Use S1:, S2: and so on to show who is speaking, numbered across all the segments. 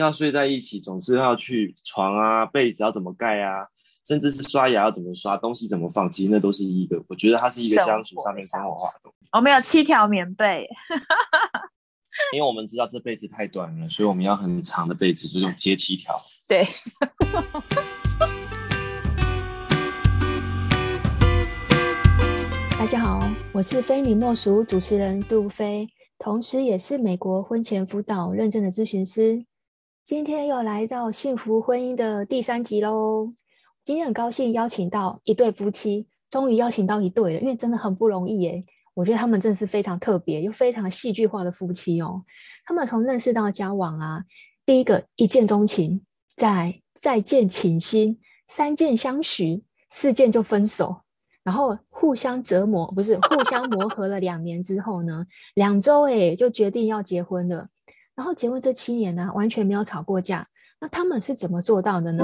S1: 要睡在一起，总是要去床啊、被子要怎么盖啊，甚至是刷牙要怎么刷，东西怎么放，其实那都是一个，我觉得它是一个相处上面生活化的东西。
S2: 我们有七条棉被，
S1: 因为我们知道这辈子太短了，所以我们要很长的被子，就用接七条。
S2: 对。
S3: 大家好，我是非你莫属主持人杜飞，同时也是美国婚前辅导认证的咨询师。今天又来到幸福婚姻的第三集喽。今天很高兴邀请到一对夫妻，终于邀请到一对了，因为真的很不容易耶。我觉得他们真的是非常特别又非常戏剧化的夫妻哦。他们从认识到交往啊，第一个一见钟情，再再见倾心，三见相许，四见就分手。然后互相折磨，不是互相磨合了两年之后呢，两周诶就决定要结婚了。然后结婚这七年呢、啊，完全没有吵过架。那他们是怎么做到的呢？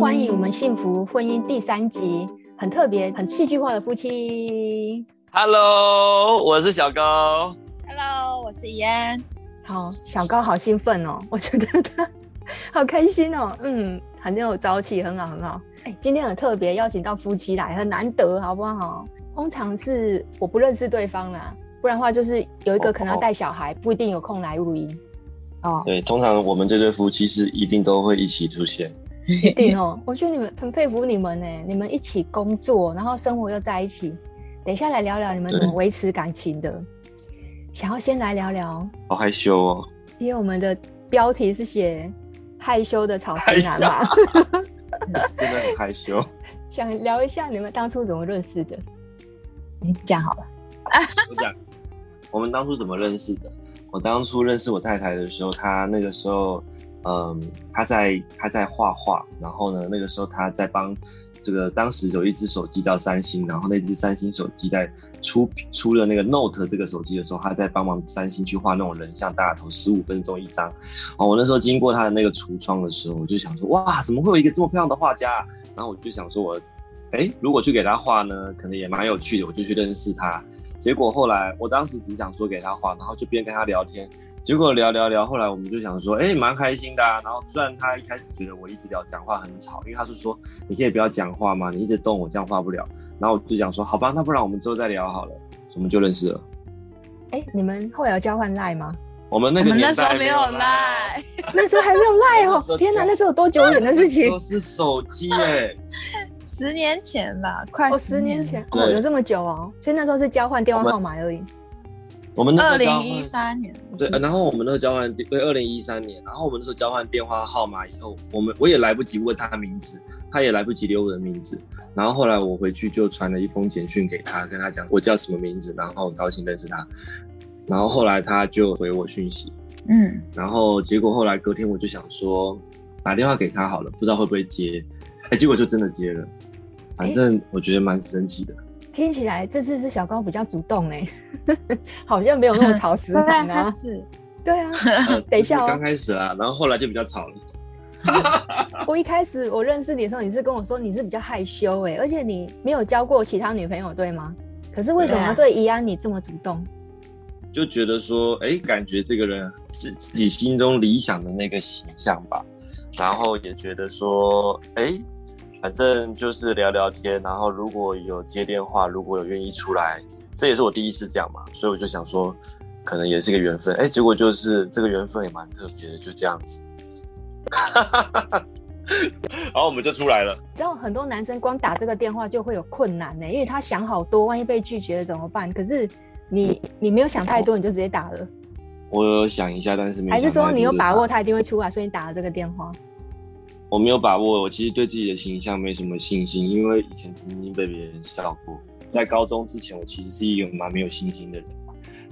S3: 欢迎我们幸福婚姻第三集，很特别、很戏剧化的夫妻。
S1: Hello，我是小高。
S2: Hello，我是怡安。
S3: 好，小高好兴奋哦，我觉得他。好开心哦，嗯，很有朝气，很好很好。哎、欸，今天很特别，邀请到夫妻来，很难得，好不好？通常是我不认识对方啦，不然的话就是有一个可能要带小孩，不一定有空来录音。哦，
S1: 对，通常我们这对夫妻是一定都会一起出现。
S3: 一定哦，我觉得你们很佩服你们呢，你们一起工作，然后生活又在一起。等一下来聊聊你们怎么维持感情的。想要先来聊聊，
S1: 好害羞哦，
S3: 因为我们的标题是写。害羞的草食男嘛，
S1: 真的很害羞。
S3: 想聊一下你们当初怎么认识的？嗯，这样好了。
S1: 我讲，我们当初怎么认识的？我当初认识我太太的时候，她那个时候，嗯，她在她在画画，然后呢，那个时候她在帮。这个当时有一只手机叫三星，然后那只三星手机在出出了那个 Note 这个手机的时候，她在帮忙三星去画那种人像大头，十五分钟一张。哦，我那时候经过她的那个橱窗的时候，我就想说，哇，怎么会有一个这么漂亮的画家？然后我就想说，我哎，如果去给他画呢，可能也蛮有趣的，我就去认识他。结果后来，我当时只想说给他画，然后就边跟他聊天。结果聊聊聊，后来我们就想说，哎、欸，蛮开心的啊。然后虽然他一开始觉得我一直聊讲话很吵，因为他是说，你可以不要讲话吗？你一直动，我这样画不了。然后我就想说，好吧，那不然我们之后再聊好了。我们就认识了。
S3: 哎、欸，你们后来有交换赖吗？
S1: 我们那个
S2: 那时候没有赖，
S3: 那时候还没有赖哦。天哪，那时候有多久远的事情？
S1: 都是手机哎，
S2: 十年前吧，快十年前
S3: 哦，有这么久哦。所以那时候是交换电话号码而已。
S1: 我们
S2: 二零一三年
S1: 对，然后我们那时候交换对二零一三年，然后我们那时候交换电话号码以后，我们我也来不及问他的名字，他也来不及留我的名字，然后后来我回去就传了一封简讯给他，跟他讲我叫什么名字，然后很高兴认识他，然后后来他就回我讯息，嗯，然后结果后来隔天我就想说打电话给他好了，不知道会不会接，哎，结果就真的接了，反正我觉得蛮神奇的。
S3: 听起来这次是小高比较主动哎，好像没有那么 草食男啊。是，对啊。等一下哦，
S1: 刚开始啊，然后后来就比较吵了。
S3: 我一开始我认识你的时候，你是跟我说你是比较害羞哎，而且你没有交过其他女朋友对吗？可是为什么对怡安你这么主动？
S1: 就觉得说，哎，感觉这个人是自己心中理想的那个形象吧，然后也觉得说，哎。反正就是聊聊天，然后如果有接电话，如果有愿意出来，这也是我第一次这样嘛，所以我就想说，可能也是个缘分。哎，结果就是这个缘分也蛮特别的，就这样子。然后我们就出来了。
S3: 知道很多男生光打这个电话就会有困难呢，因为他想好多，万一被拒绝了怎么办？可是你你没有想太多，你就直接打了。
S1: 我有想一下，但是没想。
S3: 还是说你有把握他一定会出来，所以你打了这个电话？
S1: 我没有把握，我其实对自己的形象没什么信心，因为以前曾经被别人笑过。在高中之前，我其实是一个蛮没有信心的人。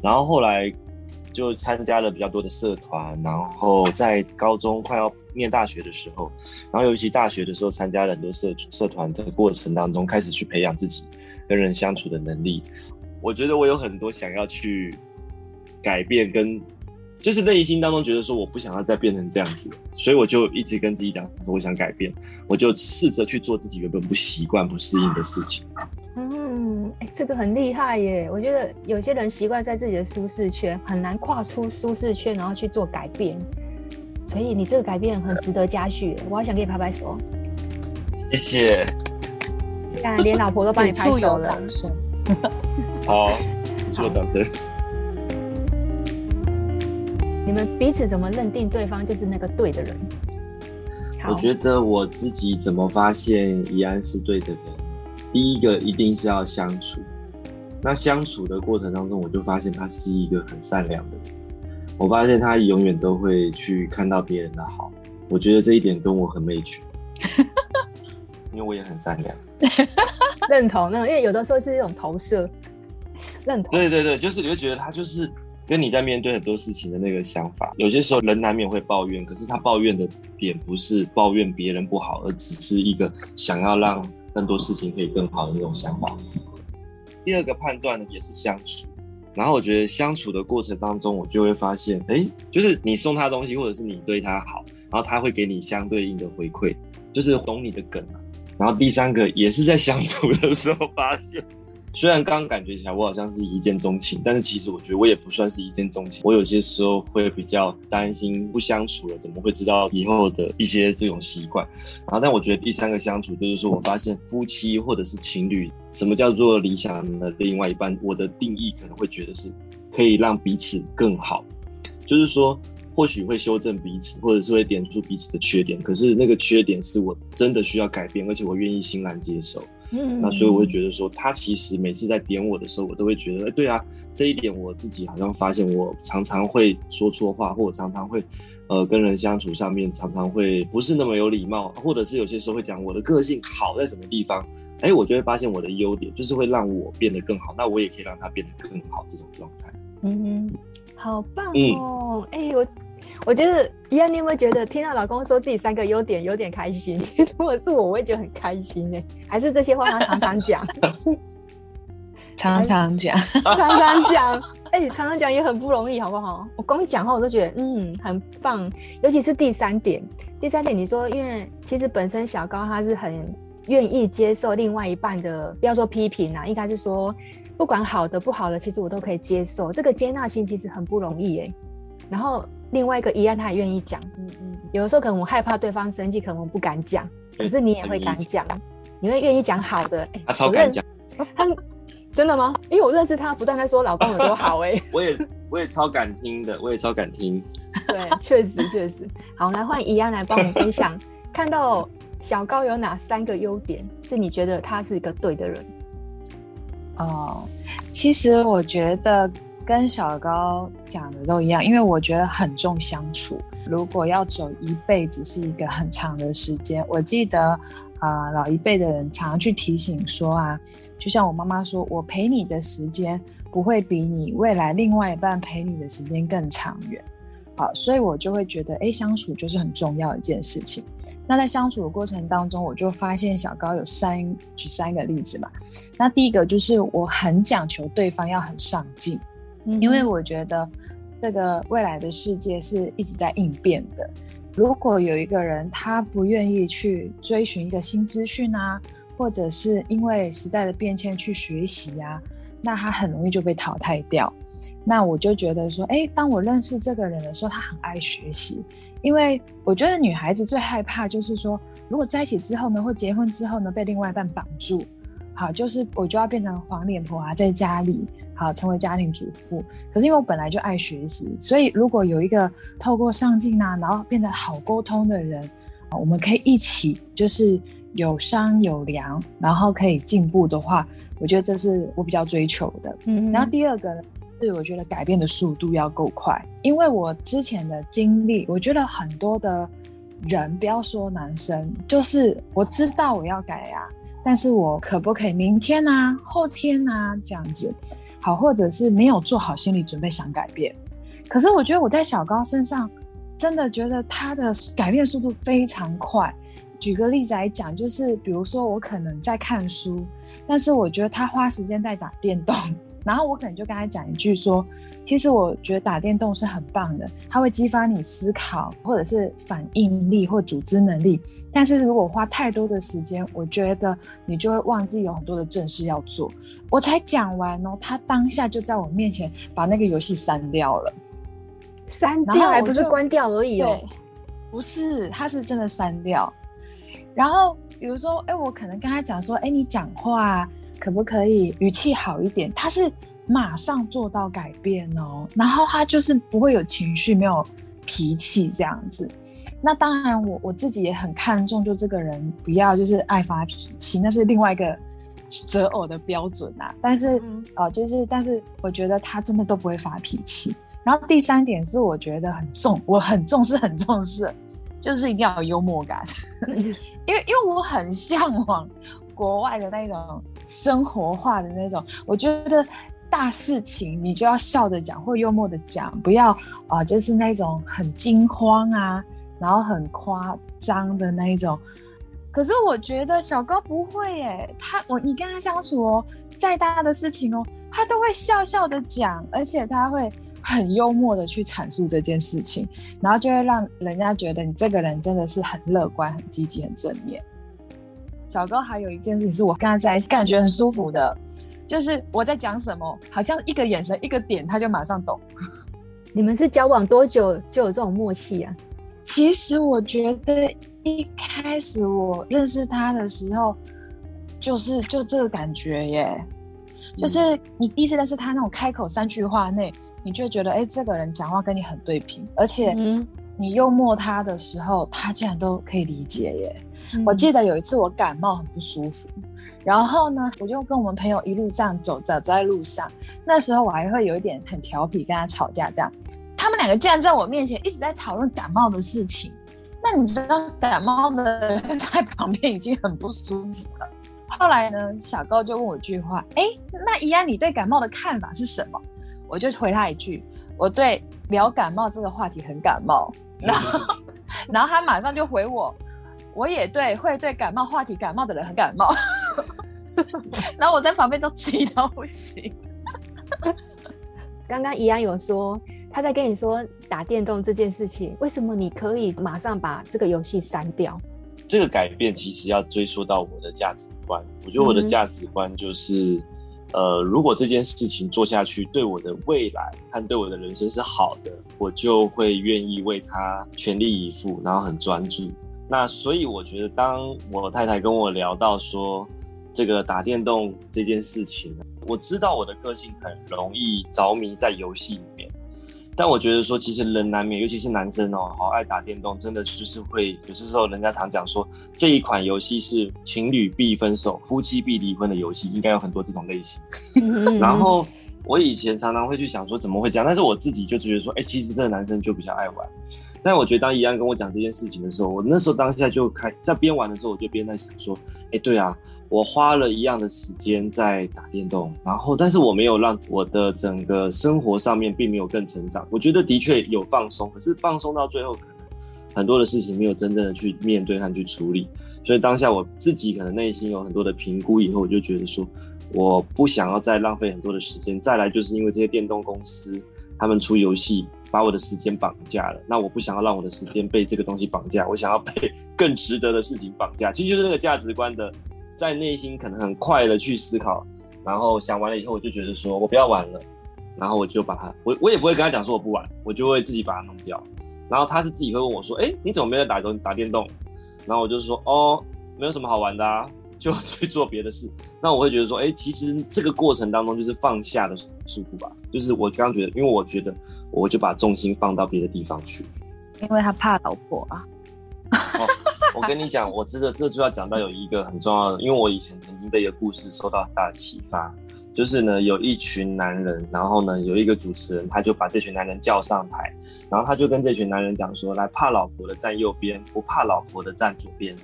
S1: 然后后来就参加了比较多的社团，然后在高中快要念大学的时候，然后尤其大学的时候参加了很多社社团的过程当中，开始去培养自己跟人相处的能力。我觉得我有很多想要去改变跟。就是内心当中觉得说我不想要再变成这样子，所以我就一直跟自己讲说我想改变，我就试着去做自己原本不习惯、不适应的事情。嗯，
S3: 嗯，哎，这个很厉害耶！我觉得有些人习惯在自己的舒适圈，很难跨出舒适圈，然后去做改变。所以你这个改变很值得嘉许，我好想给你拍拍手。
S1: 谢谢。
S3: 看，连老婆都帮你拍手了。
S1: 好，你做掌声。
S3: 你们彼此怎么认定对方就是那个对的人？
S1: 我觉得我自己怎么发现怡安是对的人？第一个一定是要相处。那相处的过程当中，我就发现他是一个很善良的人。我发现他永远都会去看到别人的好。我觉得这一点跟我很 match，因为我也很善良。
S3: 认同，那因为有的时候是一种投射。认同。
S1: 对对对，就是你会觉得他就是。跟你在面对很多事情的那个想法，有些时候人难免会抱怨，可是他抱怨的点不是抱怨别人不好，而只是一个想要让更多事情可以更好的那种想法。第二个判断呢，也是相处，然后我觉得相处的过程当中，我就会发现，哎，就是你送他东西，或者是你对他好，然后他会给你相对应的回馈，就是懂你的梗啊。然后第三个也是在相处的时候发现。虽然刚刚感觉起来我好像是一见钟情，但是其实我觉得我也不算是一见钟情。我有些时候会比较担心，不相处了怎么会知道以后的一些这种习惯。然后，但我觉得第三个相处就是说我发现夫妻或者是情侣，什么叫做理想的另外一半？我的定义可能会觉得是可以让彼此更好，就是说或许会修正彼此，或者是会点出彼此的缺点。可是那个缺点是我真的需要改变，而且我愿意欣然接受。嗯，那所以我会觉得说，他其实每次在点我的时候，我都会觉得，哎，对啊，这一点我自己好像发现，我常常会说错话，或者常常会，呃，跟人相处上面常常会不是那么有礼貌，或者是有些时候会讲我的个性好在什么地方，哎，我就会发现我的优点就是会让我变得更好，那我也可以让他变得更好这种状态。
S3: 嗯，好棒哦，哎、嗯，我。我觉得怡安，你有没有觉得听到老公说自己三个优点有点开心？如果是我，我会觉得很开心呢。还是这些话他常常讲，
S2: 常常讲，
S3: 常常讲。哎、欸，常常讲也很不容易，好不好？我光讲话我都觉得嗯很棒。尤其是第三点，第三点你说，因为其实本身小高他是很愿意接受另外一半的，不要说批评啊，应该是说不管好的不好的，其实我都可以接受。这个接纳心其实很不容易哎。然后。另外一个一样，他也愿意讲。嗯嗯，有的时候可能我害怕对方生气，可能我不敢讲。可是你也会敢讲，你会愿意讲好的。
S1: 他超敢讲。
S3: 他真的吗？因为我认识他，不断在说老公有多好。哎，
S1: 我也我也超敢听的，我也超敢听。
S3: 对，确实确实。好，来换一样来帮我们分享，看到小高有哪三个优点是你觉得他是一个对的人？
S2: 哦，其实我觉得。跟小高讲的都一样，因为我觉得很重相处。如果要走一辈子，是一个很长的时间。我记得啊、老一辈的人常常去提醒说啊，就像我妈妈说，我陪你的时间不会比你未来另外一半陪你的时间更长远。好，所以我就会觉得，哎，相处就是很重要一件事情。那在相处的过程当中，我就发现小高有三，举三个例子吧。那第一个就是我很讲求对方要很上进。因为我觉得这个未来的世界是一直在应变的。如果有一个人他不愿意去追寻一个新资讯啊，或者是因为时代的变迁去学习啊，那他很容易就被淘汰掉。那我就觉得说，哎，当我认识这个人的时候，他很爱学习。因为我觉得女孩子最害怕就是说，如果在一起之后呢，或结婚之后呢，被另外一半绑住。好，就是我就要变成黄脸婆啊，在家里好成为家庭主妇。可是因为我本来就爱学习，所以如果有一个透过上进啊，然后变得好沟通的人，我们可以一起就是有商有量，然后可以进步的话，我觉得这是我比较追求的。嗯，然后第二个呢，是我觉得改变的速度要够快，因为我之前的经历，我觉得很多的人，不要说男生，就是我知道我要改呀、啊。但是我可不可以明天啊、后天啊这样子，好，或者是没有做好心理准备想改变？可是我觉得我在小高身上，真的觉得他的改变速度非常快。举个例子来讲，就是比如说我可能在看书，但是我觉得他花时间在打电动，然后我可能就跟他讲一句说，其实我觉得打电动是很棒的，它会激发你思考或者是反应力或组织能力。但是如果花太多的时间，我觉得你就会忘记有很多的正事要做。我才讲完哦，他当下就在我面前把那个游戏删掉了，
S3: 删掉还不是关掉而已哦，
S2: 不是，他是真的删掉。然后比如说，哎，我可能跟他讲说，哎，你讲话可不可以语气好一点？他是马上做到改变哦，然后他就是不会有情绪，没有脾气这样子。那当然我，我我自己也很看重，就这个人不要就是爱发脾气，那是另外一个择偶的标准啊。但是，嗯、呃，就是但是我觉得他真的都不会发脾气。然后第三点是我觉得很重，我很重视很重视，就是一定要有幽默感。因为因为我很向往国外的那种生活化的那种，我觉得大事情你就要笑着讲或幽默的讲，不要啊、就是那种很惊慌啊，然后很夸张的那一种。可是我觉得小高不会耶，他我你跟他相处哦，再大的事情哦，他都会笑笑的讲，而且他会。很幽默的去阐述这件事情，然后就会让人家觉得你这个人真的是很乐观、很积极、很正面。小高还有一件事情是我跟他在一起感觉很舒服的，就是我在讲什么，好像一个眼神、一个点，他就马上懂。
S3: 你们是交往多久就有这种默契啊？
S2: 其实我觉得一开始我认识他的时候，就是就这个感觉耶，就是你第一次认识他那种开口三句话内。你就觉得，哎、欸，这个人讲话跟你很对频，而且你幽默他的时候，他竟然都可以理解耶。嗯、我记得有一次我感冒很不舒服，然后呢，我就跟我们朋友一路这样走，走在路上。那时候我还会有一点很调皮，跟他吵架这样。他们两个竟然在我面前一直在讨论感冒的事情。那你知道感冒的人 在旁边已经很不舒服了。后来呢，小高就问我一句话，哎、欸，那怡安，你对感冒的看法是什么？我就回他一句，我对聊感冒这个话题很感冒，然后，然后他马上就回我，我也对会对感冒话题感冒的人很感冒，然后我在旁边都气到不行。
S3: 刚刚怡安有说他在跟你说打电动这件事情，为什么你可以马上把这个游戏删掉？
S1: 这个改变其实要追溯到我的价值观，我觉得我的价值观就是。呃，如果这件事情做下去对我的未来和对我的人生是好的，我就会愿意为他全力以赴，然后很专注。那所以我觉得，当我太太跟我聊到说这个打电动这件事情，我知道我的个性很容易着迷在游戏里面。但我觉得说，其实人难免，尤其是男生哦，好爱打电动，真的就是会有些时候，人家常讲说这一款游戏是情侣必分手、夫妻必离婚的游戏，应该有很多这种类型。然后我以前常常会去想说怎么会这样，但是我自己就觉得说，哎、欸，其实这个男生就比较爱玩。但我觉得当怡安跟我讲这件事情的时候，我那时候当下就开在边玩的时候，我就边在想说，哎、对啊。我花了一样的时间在打电动，然后，但是我没有让我的整个生活上面并没有更成长。我觉得的确有放松，可是放松到最后，可能很多的事情没有真正的去面对和去处理。所以当下我自己可能内心有很多的评估以后，我就觉得说，我不想要再浪费很多的时间。再来就是因为这些电动公司他们出游戏，把我的时间绑架了。那我不想要让我的时间被这个东西绑架，我想要被 更值得的事情绑架。其实就是那个价值观的。在内心可能很快的去思考，然后想完了以后，我就觉得说我不要玩了，然后我就把它，我我也不会跟他讲说我不玩，我就会自己把它弄掉。然后他是自己会问我说，哎，你怎么没有打动打电动？然后我就说，哦，没有什么好玩的啊，就去做别的事。那我会觉得说，哎，其实这个过程当中就是放下的舒服吧，就是我刚刚觉得，因为我觉得我就把重心放到别的地方去，
S2: 因为他怕老婆啊。
S1: 哦我跟你讲，我知道这就要讲到有一个很重要的，因为我以前曾经被一个故事受到很大的启发，就是呢，有一群男人，然后呢，有一个主持人，他就把这群男人叫上台，然后他就跟这群男人讲说，来，怕老婆的站右边，不怕老婆的站左边，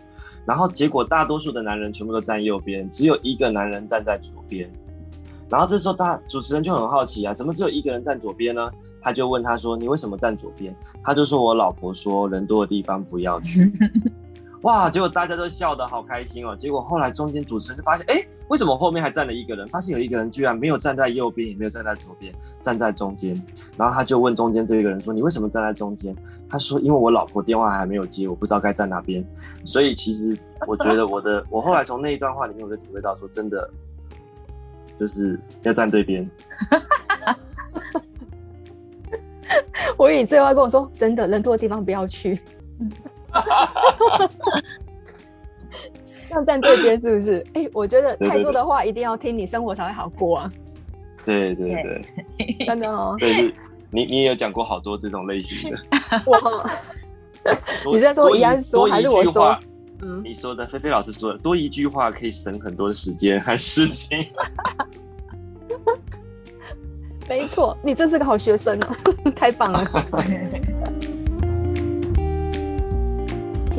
S1: 然后结果大多数的男人全部都站右边，只有一个男人站在左边，然后这时候大主持人就很好奇啊，怎么只有一个人站左边呢？他就问他说，你为什么站左边？他就说我老婆说人多的地方不要去。哇，结果大家都笑得好开心哦。结果后来中间主持人就发现，哎，为什么后面还站了一个人？发现有一个人居然没有站在右边，也没有站在左边，站在中间。然后他就问中间这个人说：“你为什么站在中间？”他说：“因为我老婆电话还没有接，我不知道该站哪边。”所以其实我觉得我的，我后来从那一段话里面我就体会到说，真的就是要站对边。
S3: 我以为你最后要跟我说，真的人多的地方不要去。要站对边是不是？哎、欸，我觉得太多的话一定要听，你生活才会好过啊。
S1: 对对对，
S3: 真的哦。
S1: 对，你你也有讲过好多这种类型的。
S3: 我，你是在说怡安说还是我说？
S1: 嗯，你说的，菲菲老师说的，多一句话可以省很多的时间和事情。
S3: 没错，你真是个好学生哦，太棒了。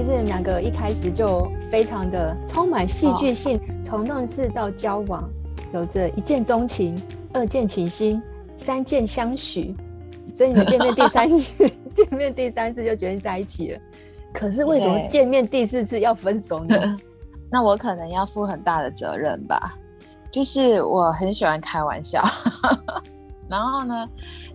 S3: 其实你们两个一开始就非常的充满戏剧性，从认识到交往，有着一见钟情、二见倾心、三见相许，所以你们见面第三次，见面第三次就决定在一起了。可是为什么见面第四次要分手呢？
S2: 那我可能要负很大的责任吧，就是我很喜欢开玩笑。然后呢，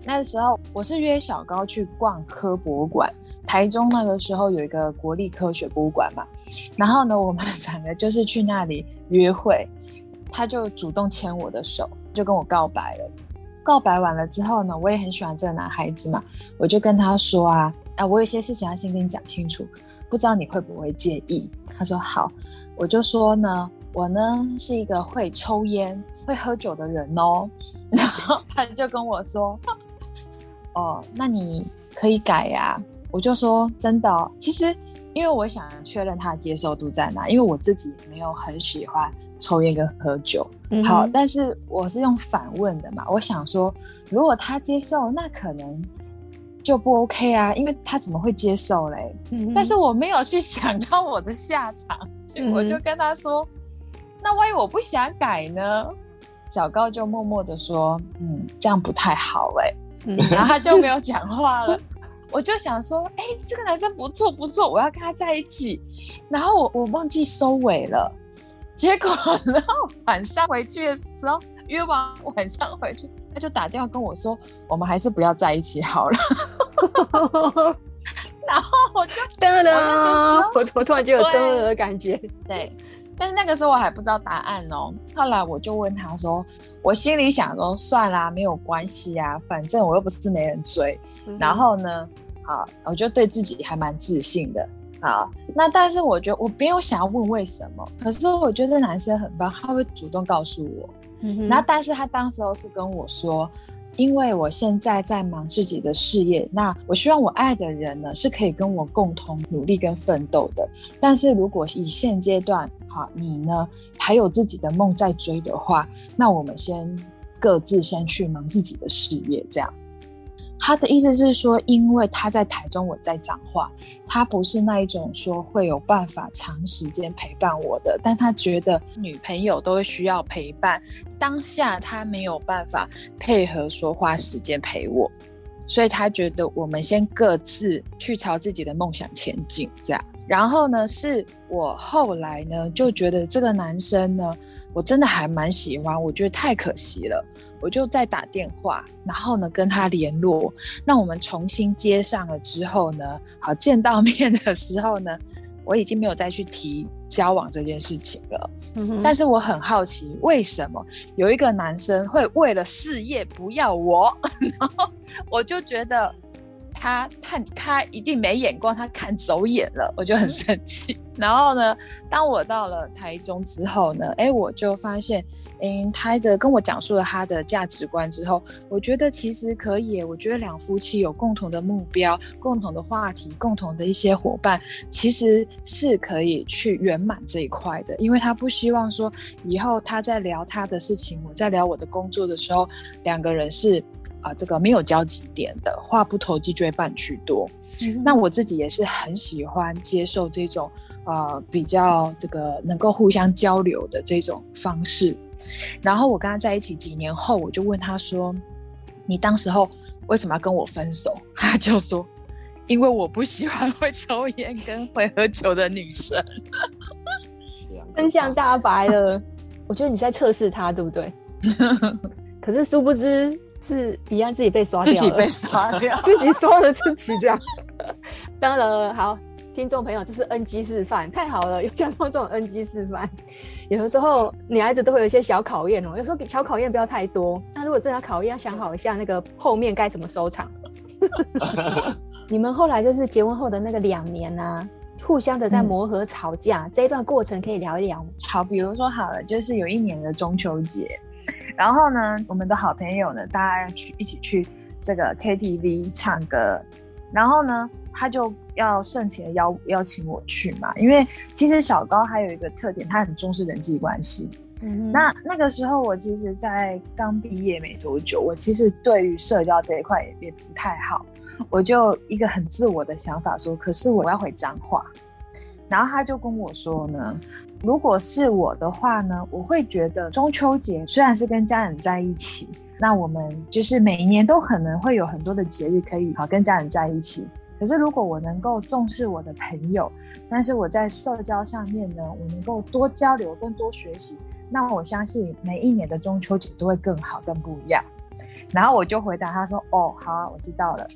S2: 那时候我是约小高去逛科博物馆，台中那个时候有一个国立科学博物馆嘛。然后呢，我们反而就是去那里约会，他就主动牵我的手，就跟我告白了。告白完了之后呢，我也很喜欢这个男孩子嘛，我就跟他说啊，啊，我有些事情要先跟你讲清楚，不知道你会不会介意？他说好，我就说呢，我呢是一个会抽烟、会喝酒的人哦。然后他就跟我说：“哦，那你可以改呀。”我就说：“真的哦，其实因为我想确认他的接受度在哪，因为我自己没有很喜欢抽烟跟喝酒。嗯、好，但是我是用反问的嘛，我想说，如果他接受，那可能就不 OK 啊，因为他怎么会接受嘞？嗯、但是我没有去想到我的下场，所以我就跟他说：“嗯、那万一我不想改呢？”小高就默默的说：“嗯，这样不太好哎、欸。嗯”然后他就没有 讲话了。我就想说：“哎、欸，这个男生不错不错，我要跟他在一起。”然后我我忘记收尾了。结果然后晚上回去的时候，约完晚上回去，他就打电话跟我说：“我们还是不要在一起好了。”然后我就
S3: 噔了，我我突然就有噔了的感觉，
S2: 对。但是那个时候我还不知道答案哦。后来我就问他说：“我心里想说，算啦，没有关系啊，反正我又不是没人追。嗯哼”然后呢，好，我就对自己还蛮自信的。好，那但是我觉得我没有想要问为什么，可是我觉得这男生很棒，他会主动告诉我。嗯哼。然后，但是他当时候是跟我说。因为我现在在忙自己的事业，那我希望我爱的人呢是可以跟我共同努力跟奋斗的。但是如果以现阶段，好，你呢还有自己的梦在追的话，那我们先各自先去忙自己的事业，这样。他的意思是说，因为他在台中，我在彰化，他不是那一种说会有办法长时间陪伴我的，但他觉得女朋友都会需要陪伴，当下他没有办法配合说花时间陪我，所以他觉得我们先各自去朝自己的梦想前进，这样。然后呢，是我后来呢就觉得这个男生呢，我真的还蛮喜欢，我觉得太可惜了。我就再打电话，然后呢跟他联络，那我们重新接上了之后呢，好见到面的时候呢，我已经没有再去提交往这件事情了。嗯。但是我很好奇，为什么有一个男生会为了事业不要我？然后我就觉得他看他一定没眼光，他看走眼了，我就很生气。嗯。然后呢，当我到了台中之后呢，哎，我就发现。嗯，他的跟我讲述了他的价值观之后，我觉得其实可以。我觉得两夫妻有共同的目标、共同的话题、共同的一些伙伴，其实是可以去圆满这一块的。因为他不希望说以后他在聊他的事情，我在聊我的工作的时候，两个人是啊、呃、这个没有交集点的，话不投机就会半句多。嗯、那我自己也是很喜欢接受这种呃比较这个能够互相交流的这种方式。然后我跟他在一起几年后，我就问他说：“你当时候为什么要跟我分手？” 他就说：“因为我不喜欢会抽烟跟会喝酒的女生。
S3: 真相大白了，我觉得你在测试他，对不对？可是殊不知是一样，自己被刷掉，
S2: 自己被刷掉，
S3: 自己刷了自己这样。当然了，好，听众朋友，这是 NG 示范，太好了，有讲到这种 NG 示范。有的时候女孩子都会有一些小考验哦，有时候小考验不要太多。那如果真的要考验，要想好一下那个后面该怎么收场。你们后来就是结婚后的那个两年啊，互相的在磨合、吵架，嗯、这一段过程可以聊一聊。
S2: 好，比如说好了，就是有一年的中秋节，然后呢，我们的好朋友呢，大家要去一起去这个 KTV 唱歌，然后呢，他就要盛情的邀邀请我去嘛，因为其实小高还有一个特点，他很重视人际关系。嗯，那那个时候我其实，在刚毕业没多久，我其实对于社交这一块也也不太好。我就一个很自我的想法说，可是我要回彰化，然后他就跟我说呢，如果是我的话呢，我会觉得中秋节虽然是跟家人在一起，那我们就是每一年都可能会有很多的节日可以好跟家人在一起，可是如果我能够重视我的朋友，但是我在社交上面呢，我能够多交流、更多学习，那我相信每一年的中秋节都会更好、更不一样。然后我就回答他说：“哦，好啊，我知道了。”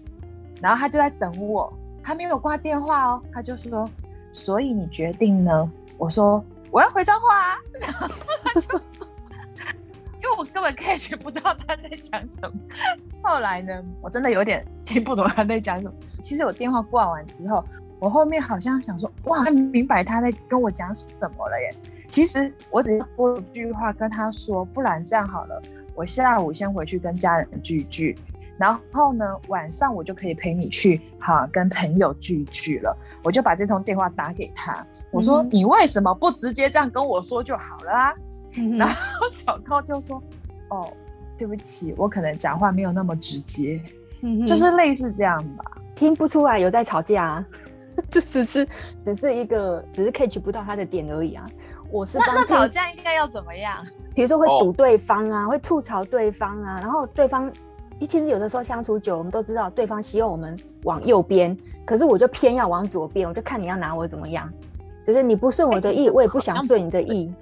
S2: 然后他就在等我，他没有挂电话哦，他就说：“所以你决定呢？”我说：“我要回彰化啊。”因为我根本 catch 不到他在讲什么。后来呢，我真的有点听不懂他在讲什么。其实我电话挂完之后，我后面好像想说：“哇，明白他在跟我讲什么了耶。”其实我只是多一句话跟他说：“不然这样好了，我下午先回去跟家人聚聚。”然后呢，晚上我就可以陪你去哈，跟朋友聚聚了。我就把这通电话打给他，我说：“嗯、你为什么不直接这样跟我说就好了啊？”嗯、然后小高就说：“哦，对不起，我可能讲话没有那么直接，嗯、就是类似这样吧，
S3: 听不出来有在吵架啊，这只是只是一个只是 catch 不到他的点而已啊。我是
S2: 那那吵架应该要怎么样？
S3: 比如说会堵对方啊，哦、会吐槽对方啊，然后对方。其实有的时候相处久，我们都知道对方希望我们往右边，可是我就偏要往左边，我就看你要拿我怎么样。就是你不顺我的意，欸、我也不想顺你的意。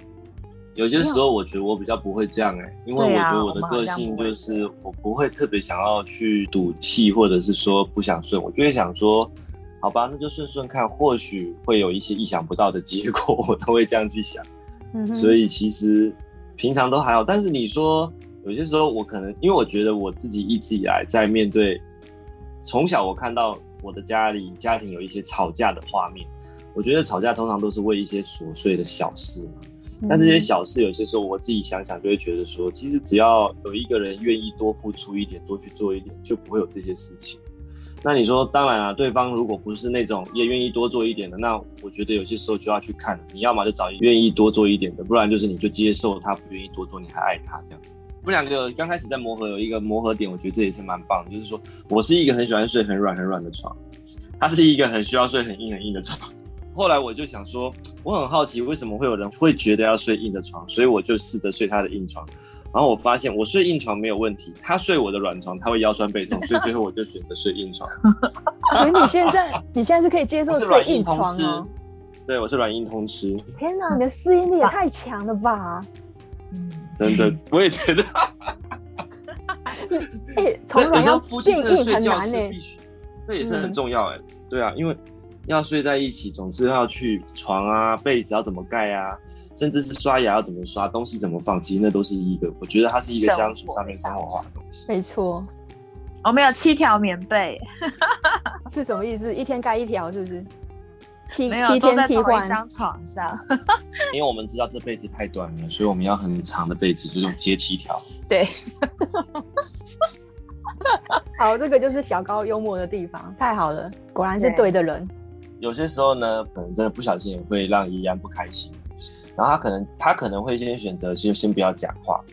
S1: 有些时候我觉得我比较不会这样哎、欸，因为我觉得我的个性就是我不会特别想要去赌气，或者是说不想顺，我就会想说，好吧，那就顺顺看，或许会有一些意想不到的结果，我都会这样去想。嗯，所以其实平常都还好，但是你说。有些时候，我可能因为我觉得我自己一直以来在面对，从小我看到我的家里家庭有一些吵架的画面，我觉得吵架通常都是为一些琐碎的小事嘛。但这些小事有些时候我自己想想就会觉得说，其实只要有一个人愿意多付出一点，多去做一点，就不会有这些事情。那你说，当然啊，对方如果不是那种也愿意多做一点的，那我觉得有些时候就要去看，你要么就找一个愿意多做一点的，不然就是你就接受他不愿意多做，你还爱他这样。我们两个刚开始在磨合，有一个磨合点，我觉得这也是蛮棒的。就是说我是一个很喜欢睡很软很软的床，他是一个很需要睡很硬很硬的床。后来我就想说，我很好奇为什么会有人会觉得要睡硬的床，所以我就试着睡他的硬床。然后我发现我睡硬床没有问题，他睡我的软床他会腰酸背痛，所以最后我就选择睡硬床。
S3: 所以你现在你现在是可以接受睡硬床哦？
S1: 对，我是软硬通吃。
S3: 天哪，你的适应力也太强了吧！
S1: 嗯。真的，我也觉得。
S3: 哎、欸，从软要变硬很难呢、欸。
S1: 这也是很重要哎、欸。嗯、对啊，因为要睡在一起，总是要去床啊、被子要怎么盖啊，甚至是刷牙要怎么刷，东西怎么放，其实那都是一个，我觉得它是一个相处上面生活化的东西。
S3: 没错，
S2: 我们有七条棉被，
S3: 是什么意思？一天盖一条，是不是？七七天替换
S2: 一张床上，
S1: 因为我们知道这被子太短了，所以我们要很长的被子，就用接七条。
S2: 对，
S3: 好，这个就是小高幽默的地方，太好了，果然是对的人。
S1: 有些时候呢，可能真的不小心也会让怡安不开心，然后他可能他可能会先选择先先不要讲话，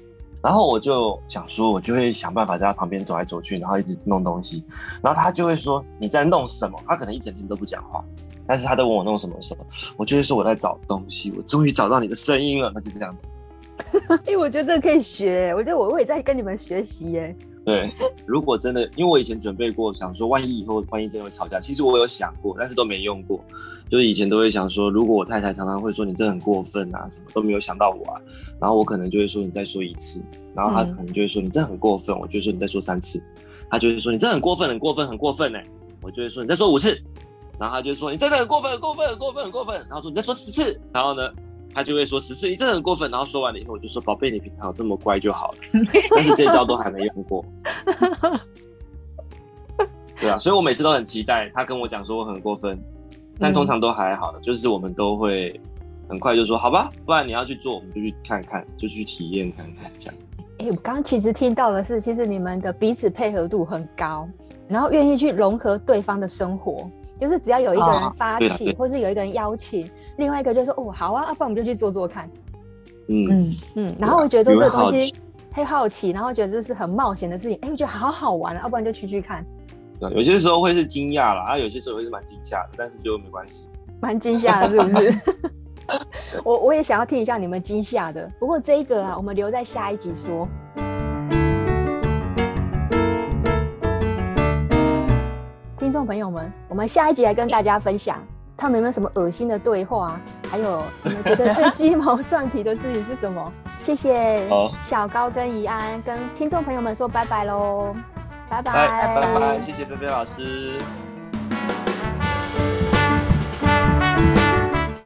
S1: 然后我就想说，我就会想办法在他旁边走来走去，然后一直弄东西，然后他就会说你在弄什么？他可能一整天都不讲话。但是他都问我弄什么的时候，我就会说我在找东西，我终于找到你的声音了，那就这样子。
S3: 哎、欸，我觉得这个可以学，我觉得我我也在跟你们学习耶。
S1: 对，如果真的，因为我以前准备过，想说万一以后万一真的会吵架，其实我有想过，但是都没用过。就是以前都会想说，如果我太太常常会说你这很过分啊，什么都没有想到我啊，然后我可能就会说你再说一次，然后他可能就会说你这很过分，我就说你再说三次，他就会说你这很过分，很过分，很过分呢，我就会说你再说五次，然后他就说你真的很过分，很过分，很过分，很过分，然后说你再说十次，然后呢，他就会说十四，你真的很过分，然后说完了以后，我就说宝贝，你平常有这么乖就好了，但是这招都还没用过。对啊，所以我每次都很期待他跟我讲说我很过分。但通常都还好，就是我们都会很快就说好吧，不然你要去做，我们就去看看，就去体验看看这样。
S3: 哎、欸，我刚刚其实听到的是，其实你们的彼此配合度很高，然后愿意去融合对方的生活，就是只要有一个人发起，或是有一个人邀请，另外一个就说哦好啊，要不然我们就去做做看。
S1: 嗯嗯
S3: 嗯，然后我觉得做这个东西很好奇，然后觉得这是很冒险的事情，哎、欸，我觉得好好玩啊，要不然就去去看。
S1: 有些时候会是惊讶啦，啊，有些时候会是蛮惊吓的，但是就没关系。
S3: 蛮惊吓的，是不是？我我也想要听一下你们惊吓的，不过这一个啊，我们留在下一集说。众朋友们，我们下一集来跟大家分享，他们有没有什么恶心的对话？还有你们觉得最鸡毛蒜皮的事情是什么？谢谢小高跟怡安，跟听众朋友们说拜拜喽。拜拜，
S1: 拜拜，谢谢菲菲老师。